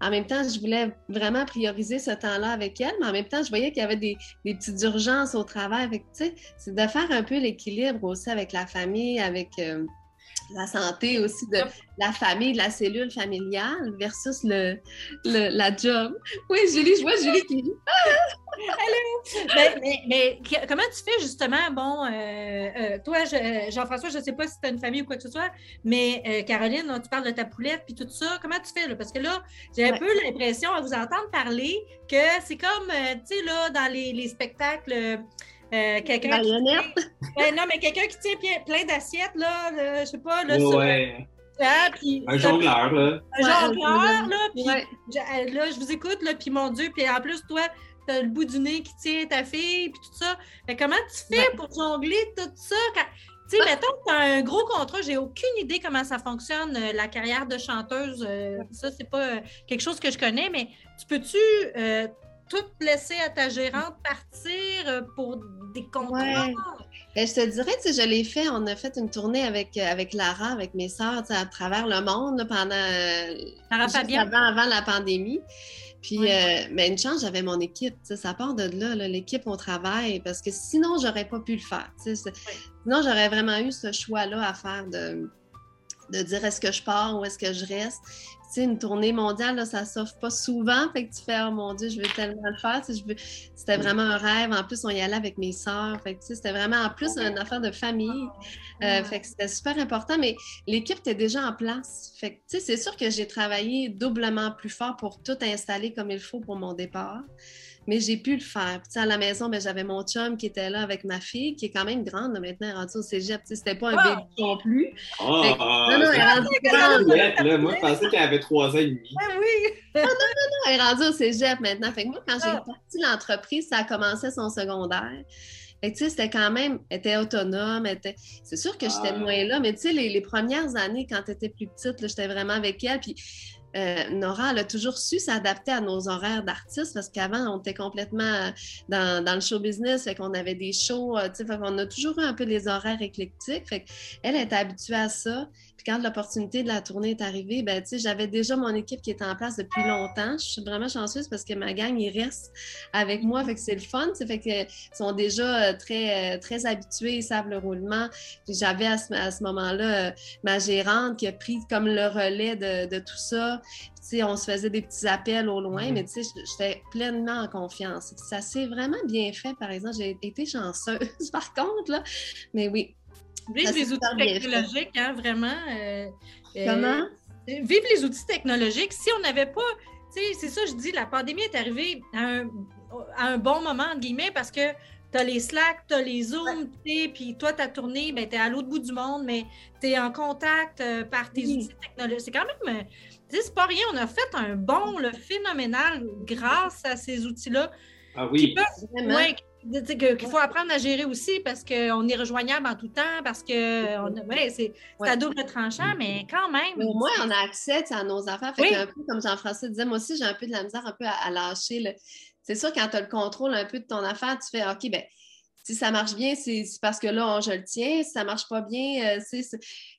en même temps, je voulais vraiment prioriser ce temps-là avec elle, mais en même temps, je voyais qu'il y avait des, petites urgences au travail. Tu sais, c'est de faire un peu l'équilibre aussi avec la famille, avec euh, la santé aussi de la famille, de la cellule familiale versus le, la job. Oui, Julie, je vois Julie qui *laughs* Allô! mais, comment tu fais justement? Bon, euh, euh, toi, Jean-François, je ne sais pas si tu as une famille ou quoi que ce soit, mais euh, Caroline, tu parles de ta poulette puis tout ça. Comment tu fais? Là? Parce que là, j'ai un peu l'impression à vous entendre parler que c'est comme, tu sais, là, dans les, les spectacles. Euh, quelqu'un qui tient... *laughs* non, mais quelqu'un qui tient plein d'assiettes, là, je sais pas, là, ouais. Ah, un jongleur, là. Un jongleur, là, puis euh, là, je vous écoute, là, puis mon Dieu, puis en plus, toi, t'as le bout du nez qui tient ta fille, puis tout ça. Mais comment tu fais pour jongler tout ça? Tu sais, mettons que tu as un gros contrat, j'ai aucune idée comment ça fonctionne, euh, la carrière de chanteuse. ça, c'est pas quelque chose que je connais, mais tu peux-tu tout laisser à ta gérante partir euh, pour des contrats? Ben, je te dirais, tu je l'ai fait. On a fait une tournée avec, euh, avec Lara, avec mes sœurs, à travers le monde pendant avant, avant, la pandémie. Puis, euh, mais une chance, j'avais mon équipe. Ça part de là, l'équipe au travail, parce que sinon, j'aurais pas pu le faire. Sinon, j'aurais vraiment eu ce choix-là à faire de, de dire est-ce que je pars ou est-ce que je reste? Sais, une tournée mondiale, là, ça s'offre pas souvent. Fait que tu fais, oh mon Dieu, je veux tellement le faire. C'était vraiment un rêve. En plus, on y allait avec mes sœurs. Fait que, c'était vraiment, en plus, une affaire de famille. Euh, fait que c'était super important. Mais l'équipe était déjà en place. Fait que, c'est sûr que j'ai travaillé doublement plus fort pour tout installer comme il faut pour mon départ mais j'ai pu le faire. Puis, à la maison, ben, j'avais mon chum qui était là avec ma fille, qui est quand même grande, maintenant, rendue au cégep. C'était pas un bébé non plus. Oh, non, non, elle est rendue grande. Moi, je pensais qu'elle avait trois ans et demi. Ah oui! non, *laughs* non, non, non, elle est rendue au cégep maintenant. Fait que moi, quand j'ai ah. parti l'entreprise, ça a commencé son secondaire. Fait tu sais, c'était quand même, elle était autonome, était... c'est sûr que j'étais ah. moins là, mais tu sais, les, les, premières années, quand tu étais plus petite, j'étais vraiment avec elle, puis euh, Nora, elle a toujours su s'adapter à nos horaires d'artistes parce qu'avant, on était complètement dans, le show business, fait qu'on avait des shows, euh, on a toujours eu un peu les horaires éclectiques. Elle était habituée à ça. Puis quand l'opportunité de la tournée est arrivée, ben, tu sais, j'avais déjà mon équipe qui était en place depuis longtemps. Je suis vraiment chanceuse parce que ma gang, ils restent avec moi. Fait que c'est le fun. Fait qu'ils sont déjà très, très habitués, ils savent le roulement. Puis j'avais à ce, moment-là ma gérante qui a pris comme le relais de, de tout ça on se faisait des petits appels au loin, mais mhm. j'étais pleinement en confiance. Ça s'est vraiment bien fait, par exemple. J'ai été chanceuse, *laughs* par contre, là. Mais oui. Vive les outils technologiques, hein, vraiment. Euh, euh, Comment? vive les outils technologiques. Si on n'avait pas, tu sais, c'est ça, je dis, la pandémie est arrivée à un, bon moment, entre guillemets, parce que tu as les Slack, tu as les Zoom, puis toi, ta tournée, ben, tu es à l'autre bout du monde, mais tu es en contact euh, par tes outils technologiques. C'est quand même c'est pas rien, on a fait un bon, le phénoménal grâce à ces outils-là. Ah oui. Qu'il faut apprendre à gérer aussi parce qu'on est rejoignable en tout temps, parce que c'est à double tranchant, mais quand même. au moins, on a accès à nos affaires. Fait un peu comme Jean-François disait, moi aussi, j'ai un peu de la misère un peu à, lâcher. C'est sûr, quand tu as le contrôle un peu de ton affaire, tu fais OK, ben si ça marche bien, c'est parce que là, je le tiens. Si ça marche pas bien, euh, c'est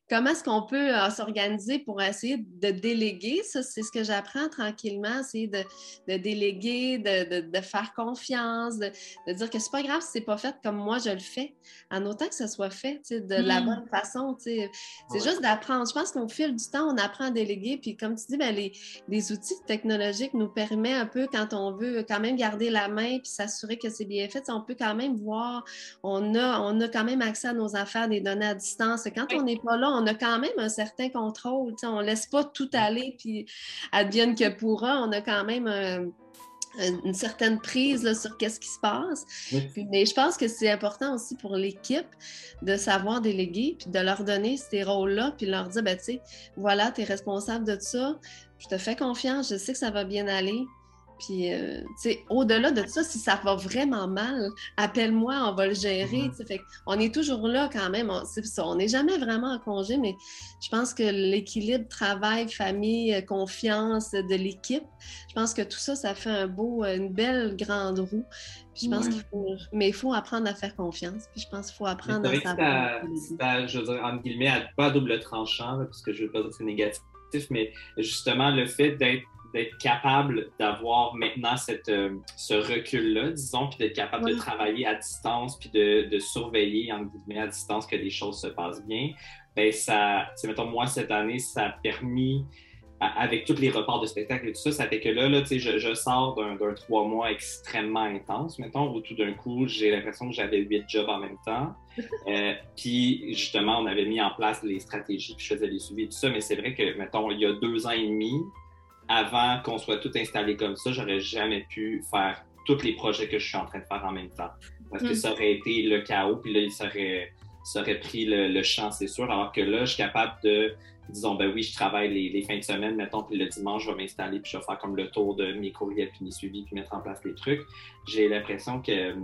comment est-ce qu'on peut euh, s'organiser pour essayer de déléguer? Ça, c'est ce que j'apprends tranquillement, c'est de, déléguer, de, faire confiance, de, dire que c'est pas grave si c'est pas fait comme moi je le fais, en autant que ce soit fait de la hmm. bonne façon. C'est juste d'apprendre. Je pense qu'au fil du temps, on apprend à déléguer. Puis comme tu dis, ben, les, outils technologiques nous permettent un peu, quand on veut quand même garder la main puis s'assurer que c'est bien fait, on peut quand même voir, on a, on a quand même accès à nos affaires, des données à distance. Quand on n'est pas là, on a quand même un certain contrôle. On ne laisse pas tout aller, puis advienne que pourra. On a quand même une certaine prise sur qu'est-ce qui se passe. mais je pense que c'est important aussi pour l'équipe de savoir déléguer, puis de leur donner ces rôles-là, puis leur dire, ben, tu sais, voilà, tu es responsable de ça, je te fais confiance, je sais que ça va bien aller. Puis, euh, tu sais, au-delà de ça, si ça va vraiment mal, appelle-moi, on va le gérer. Mm-hmm. Fait on est toujours là quand même. On n'est jamais vraiment en congé, mais je pense que l'équilibre travail, famille, euh, confiance de l'équipe, je pense que tout ça, ça fait un beau, euh, une belle grande roue. Puis je pense qu'il faut, mais il faut apprendre à faire confiance. Puis je pense qu'il faut apprendre à savoir. Je veux dire, entre guillemets, pas double tranchant, parce que je veux pas dire que c'est négatif, mais justement, le fait d'être d'être capable d'avoir maintenant cette, euh, ce recul-là, disons, puis d'être capable de travailler à distance, puis de, de, surveiller, en guillemets, à distance que les choses se passent bien, ben ça, mettons, moi, cette année, ça a permis, avec tous les reports de spectacle et tout ça, ça fait que là, là je, je sors d'un trois mois extrêmement intense, mettons, où tout d'un coup, j'ai l'impression que j'avais huit jobs en même temps. *laughs* Euh, puis, justement, on avait mis en place les stratégies, puis je faisais les suivis et tout ça, mais c'est vrai que, mettons, il y a deux ans et demi, avant qu'on soit tout installé comme ça, j'aurais jamais pu faire tous les projets que je suis en train de faire en même temps. Parce que mm. ça aurait été le chaos, puis là, il serait, ça aurait pris le, champ, c'est sûr. Alors que là, je suis capable de, disons, ben oui, je travaille les, fins de semaine, mettons, puis le dimanche, je vais m'installer, puis je vais faire comme le tour de mes courriels, puis mes suivis, puis mettre en place les trucs. J'ai l'impression que,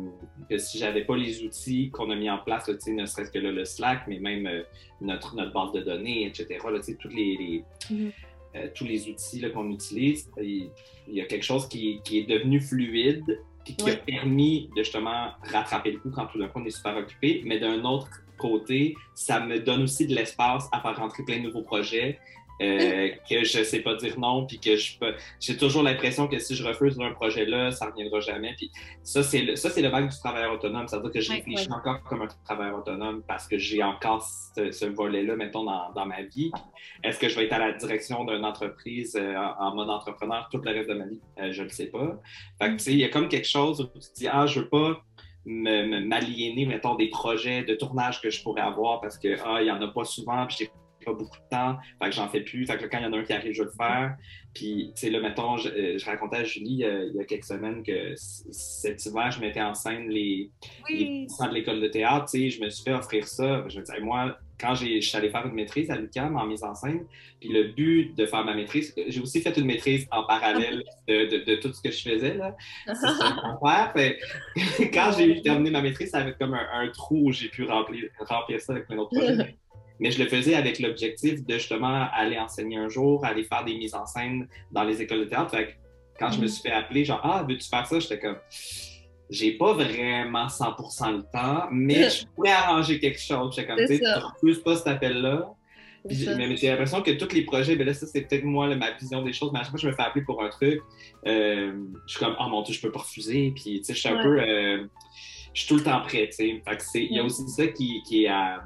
que si j'avais pas les outils qu'on a mis en place, ne serait-ce que là, le Slack, mais même euh, notre, notre base de données, etc., là, toutes les, les mm-hmm. Euh, tous les outils qu'on utilise, il, y a quelque chose qui, est devenu fluide puis qui a permis de justement rattraper le coup quand tout d'un coup on est super occupé. Mais d'un autre côté, ça me donne aussi de l'espace à faire rentrer plein de nouveaux projets euh, que je sais pas dire non, puis que je peux. J'ai toujours l'impression que si je refuse un projet-là, ça reviendra jamais. Puis ça, c'est le, ça, c'est le vague du travailleur autonome. C'est-à-dire que je réfléchis encore comme un travailleur autonome parce que j'ai encore ce, volet-là, mettons, dans, dans, ma vie. Est-ce que je vais être à la direction d'une entreprise euh, en, mode entrepreneur tout le reste de ma vie? Euh, je ne sais pas. Fait que, tu sais, il y a comme quelque chose où tu te dis, ah, je veux pas m'aliéner, mettons, des projets de tournage que je pourrais avoir parce que, ah, il y en a pas souvent, puis j'ai pas beaucoup de temps, fait que j'en fais plus. Fait que quand il y en a un qui arrive, je vais le faire. Puis, tu sais, là, mettons, je, euh, racontais à Julie euh, il y a quelques semaines que cet hiver, je mettais en scène les, oui. de l'école de théâtre. Tu sais, je me suis fait offrir ça. Je me disais, moi, quand je suis allé faire une maîtrise à l'UQAM en mise en scène, puis le but de faire ma maîtrise, j'ai aussi fait une maîtrise en parallèle *laughs* de, de, tout ce que je faisais. Là. *laughs* *laughs* quand j'ai terminé ma maîtrise, ça avait comme un, un trou où j'ai pu remplir, remplir ça avec plein d'autres projets. Mais je le faisais avec l'objectif de justement aller enseigner un jour, aller faire des mises en scène dans les écoles de théâtre. Fait que quand je me mm. suis fait appeler, genre, ah, veux-tu faire ça? J'étais comme, j'ai pas vraiment 100% le temps, mais je pourrais arranger quelque chose. J'étais comme, tu sais, refuses pas cet appel-là. mais j'ai l'impression que tous les projets, ben là, ça, c'est peut-être moi, ma vision des choses, mais à chaque fois que je me fais appeler pour un truc, euh, je suis comme, oh mon Dieu, je peux pas refuser. Puis, tu sais, je suis un peu, euh, je suis tout le temps prêt, tu sais. Fait que c'est, il y a aussi ça qui, qui est à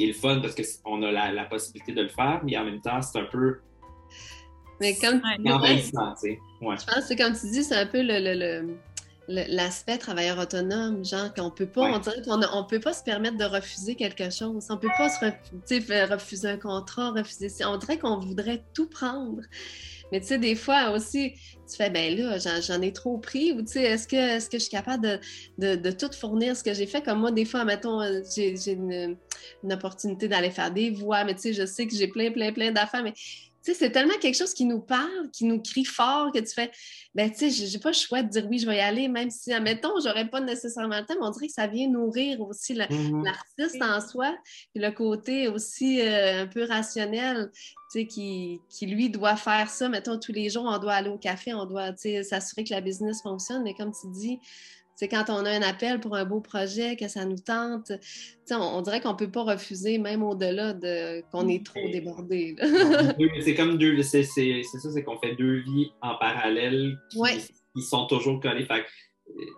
qui est le fun parce qu'on a la, possibilité de le faire, mais en même temps, c'est un peu. Mais comme tu dis, ouais. Je pense que comme tu dis, c'est un peu le, l'aspect travailleur autonome, genre qu'on peut pas, on dirait qu'on on peut pas se permettre de refuser quelque chose, on peut pas se refuser, refuser un contrat, refuser, on dirait qu'on voudrait tout prendre. Mais tu sais, des fois aussi, tu fais, ben là, j'en ai trop pris, ou tu sais, est-ce que, est que je suis capable de, de, tout fournir ce que j'ai fait? Comme moi, des fois, mettons, euh, j'ai une, une, opportunité d'aller faire des voix, mais tu sais, je sais que j'ai plein, plein, plein d'affaires, mais tu sais, c'est tellement quelque chose qui nous parle, qui nous crie fort, que tu fais, ben, tu sais, j'ai pas le choix de dire oui, je vais y aller, même si, admettons, j'aurais pas nécessairement le temps, mais on dirait que ça vient nourrir aussi mm-hmm. l'artiste en soi, puis le côté aussi euh, un peu rationnel, tu sais, qui, qui, lui, doit faire ça, mettons, tous les jours, on doit aller au café, on doit, tu sais, s'assurer que la business fonctionne, mais comme tu dis, c'est quand on a un appel pour un beau projet, que ça nous tente, on, on, dirait qu'on ne peut pas refuser, même au-delà de qu'on est trop débordé. c'est comme deux, c'est ça, c'est qu'on fait deux vies en parallèle qui, sont toujours collées.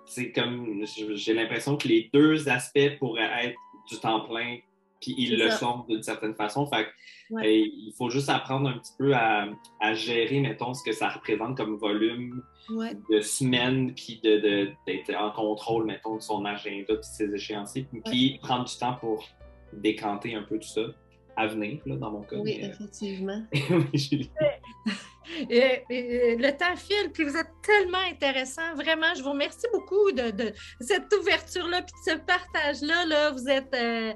c'est comme, j'ai l'impression que les deux aspects pourraient être du temps plein puis ils le sont d'une certaine façon. Fait il faut juste apprendre un petit peu à, gérer, mettons, ce que ça représente comme volume de semaines, puis d'être de, en contrôle, mettons, de son agenda, puis ses échéanciers, puis prendre du temps pour décanter un peu tout ça à venir, là, dans mon cas. Oui, euh, effectivement. *laughs* le temps file, puis vous êtes tellement intéressant. Vraiment, je vous remercie beaucoup de, cette ouverture-là, puis de ce partage-là. Là. Vous êtes... Euh,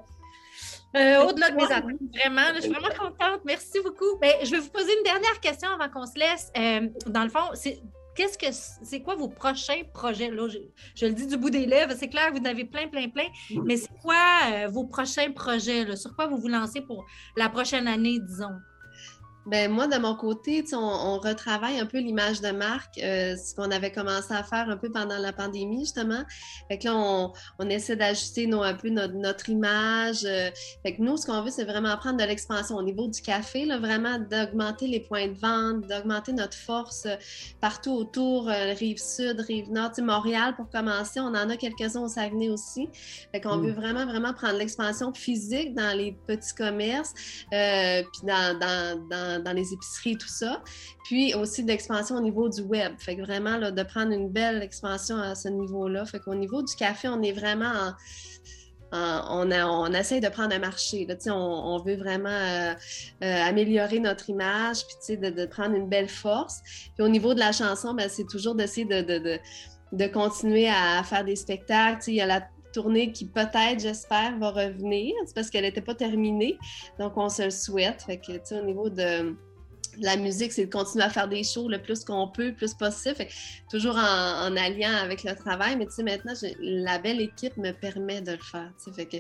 euh, au-delà de mes attentes, vraiment. je suis vraiment contente. Merci beaucoup. Ben, je vais vous poser une dernière question avant qu'on se laisse. Euh, dans le fond, qu'est-ce que c'est quoi vos prochains projets? Là, je, le dis du bout des lèvres, c'est clair, vous en avez plein, plein, plein, mais c'est quoi euh, vos prochains projets? Sur quoi vous vous lancez pour la prochaine année, disons? Ben moi, de mon côté, on, retravaille un peu l'image de marque, euh, ce qu'on avait commencé à faire un peu pendant la pandémie, justement. Fait que là, on, essaie d'ajuster un peu notre, image. Euh. fait que nous, ce qu'on veut, c'est vraiment prendre de l'expansion au niveau du café, là, vraiment d'augmenter les points de vente, d'augmenter notre force euh, partout autour, rive sud, rive nord, Montréal pour commencer. On en a quelques-uns au Saguenay aussi. Fait qu'on veut mm. vraiment, vraiment prendre l'expansion physique dans les petits commerces, puis dans, dans dans, les épiceries, tout ça. Puis aussi d'expansion au niveau du web. Fait que vraiment, là, de prendre une belle expansion à ce niveau-là. Fait qu'au niveau du café, on est vraiment on, a, on essaye de prendre un marché. Là, on, on veut vraiment euh, euh, améliorer notre image, puis de, de, prendre une belle force. Puis au niveau de la chanson, ben, c'est toujours d'essayer de, de, de, continuer à faire des spectacles. Il y a la qui peut-être, j'espère, va revenir. C'est parce qu'elle n'était pas terminée. Donc, on se le souhaite. Fait que, tu sais, au niveau de la musique, c'est de continuer à faire des shows le plus qu'on peut, le plus possible. toujours en, alliant avec le travail. Mais tu sais, maintenant, la belle équipe me permet de le faire. Fait que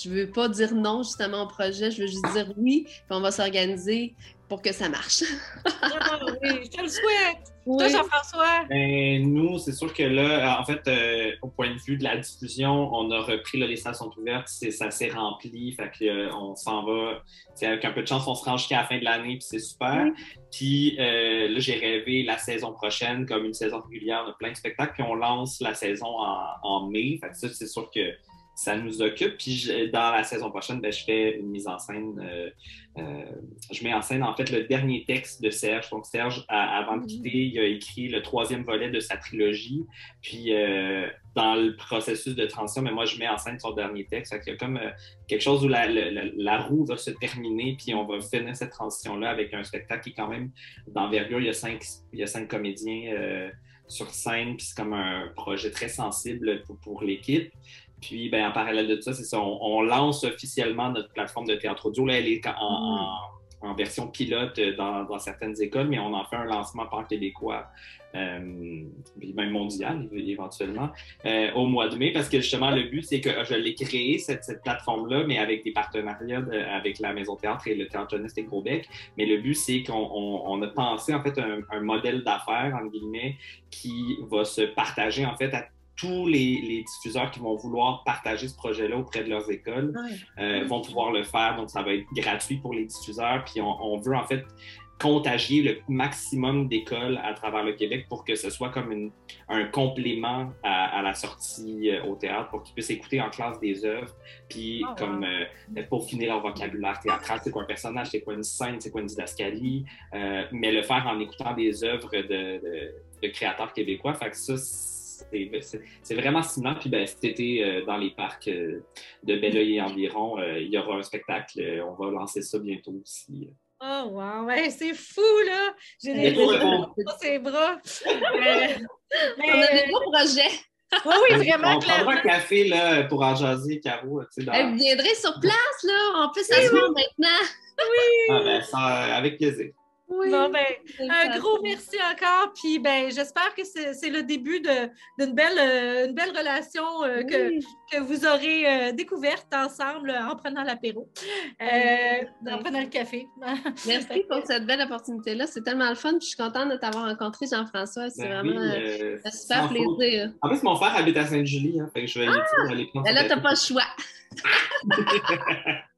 je veux pas dire non justement au projet. Je veux juste dire oui, puis on va s'organiser pour que ça marche. *laughs* Ah oui, je te le souhaite. Toi, Jean-François? Ben, nous, c'est sûr que là, en fait, euh, au point de vue de la diffusion, on a repris là, les salles sont ouvertes, ça s'est rempli, fait qu'on euh, on s'en va. Avec un peu de chance, on se rend jusqu'à la fin de l'année, puis c'est super. Puis euh, là, j'ai rêvé la saison prochaine comme une saison régulière de plein de spectacles, puis on lance la saison en, en mai. Fait que ça, c'est sûr que ça nous occupe. Puis dans la saison prochaine, ben, je fais une mise en scène. Euh, euh, je mets en scène en fait le dernier texte de Serge. Donc Serge, avant de mm-hmm. quitter, il a écrit le troisième volet de sa trilogie. Puis euh, dans le processus de transition, mais ben, moi je mets en scène son dernier texte. Il y a comme quelque chose où la, la, roue va se terminer, puis on va finir cette transition-là avec un spectacle qui est quand même d'envergure. Il y a cinq, il y a cinq comédiens sur scène, puis c'est comme un projet très sensible pour, pour l'équipe. Puis, ben, en parallèle de ça, c'est ça, on, lance officiellement notre plateforme de théâtre audio. Là, elle est en, mm. version pilote dans, certaines écoles, mais on en fait un lancement pan-québécois, euh, même mondial éventuellement, euh, au mois de mai, parce que justement, le but, c'est que je l'ai créé, cette, plateforme-là, mais avec des partenariats avec la Maison Théâtre et le Théâtre Jeunesse et Grosbec. Mais le but, c'est qu'on a pensé, en fait, un, un modèle d'affaires, en guillemets, qui va se partager, en fait, à tous les, diffuseurs qui vont vouloir partager ce projet-là auprès de leurs écoles euh, vont pouvoir le faire. Donc, ça va être gratuit pour les diffuseurs. Puis, on, veut en fait contagier le maximum d'écoles à travers le Québec pour que ce soit comme un complément à, la sortie euh, au théâtre, pour qu'ils puissent écouter en classe des œuvres, puis oh, comme euh, pour finir leur vocabulaire théâtral, c'est quoi un personnage, c'est quoi une scène, c'est quoi une didascalie, mais le faire en écoutant des œuvres de, de créateurs québécois. Fait que ça, c'est vraiment stimulant. Puis ben, cet été, euh, dans les parcs euh, de Belleuil et environ, euh, il y aura un spectacle. on va lancer ça bientôt aussi. Oh, wow! c'est fou, là! J'ai des bras. Mais, *laughs* On a des beaux projets. Oui, oui, vraiment. On prendra un café là, pour en jaser, Caro. Dans... Elle viendrait sur place, là. On peut s'asseoir maintenant. Oui! Ah, ben, ça, avec plaisir. Oui, bon, ben, un gros merci encore. Puis ben, j'espère que c'est le début d'une belle, euh, une belle relation euh, que, que, vous aurez euh, découverte ensemble en prenant l'apéro, en prenant le café. *laughs* merci pour cette belle opportunité-là. C'est tellement le fun. je suis contente de t'avoir rencontré, Jean-François. C'est ben vraiment un super plaisir. En plus, mon frère habite à Sainte-Julie. Hein, fait que je vais ah! aller prendre. Ben là, tu n'as pas le choix. *laughs*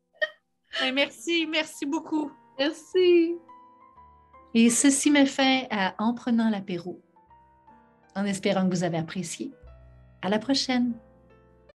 Ben, merci, merci beaucoup. Merci. Et ceci me fait à En prenant l'apéro, en espérant que vous avez apprécié. À la prochaine!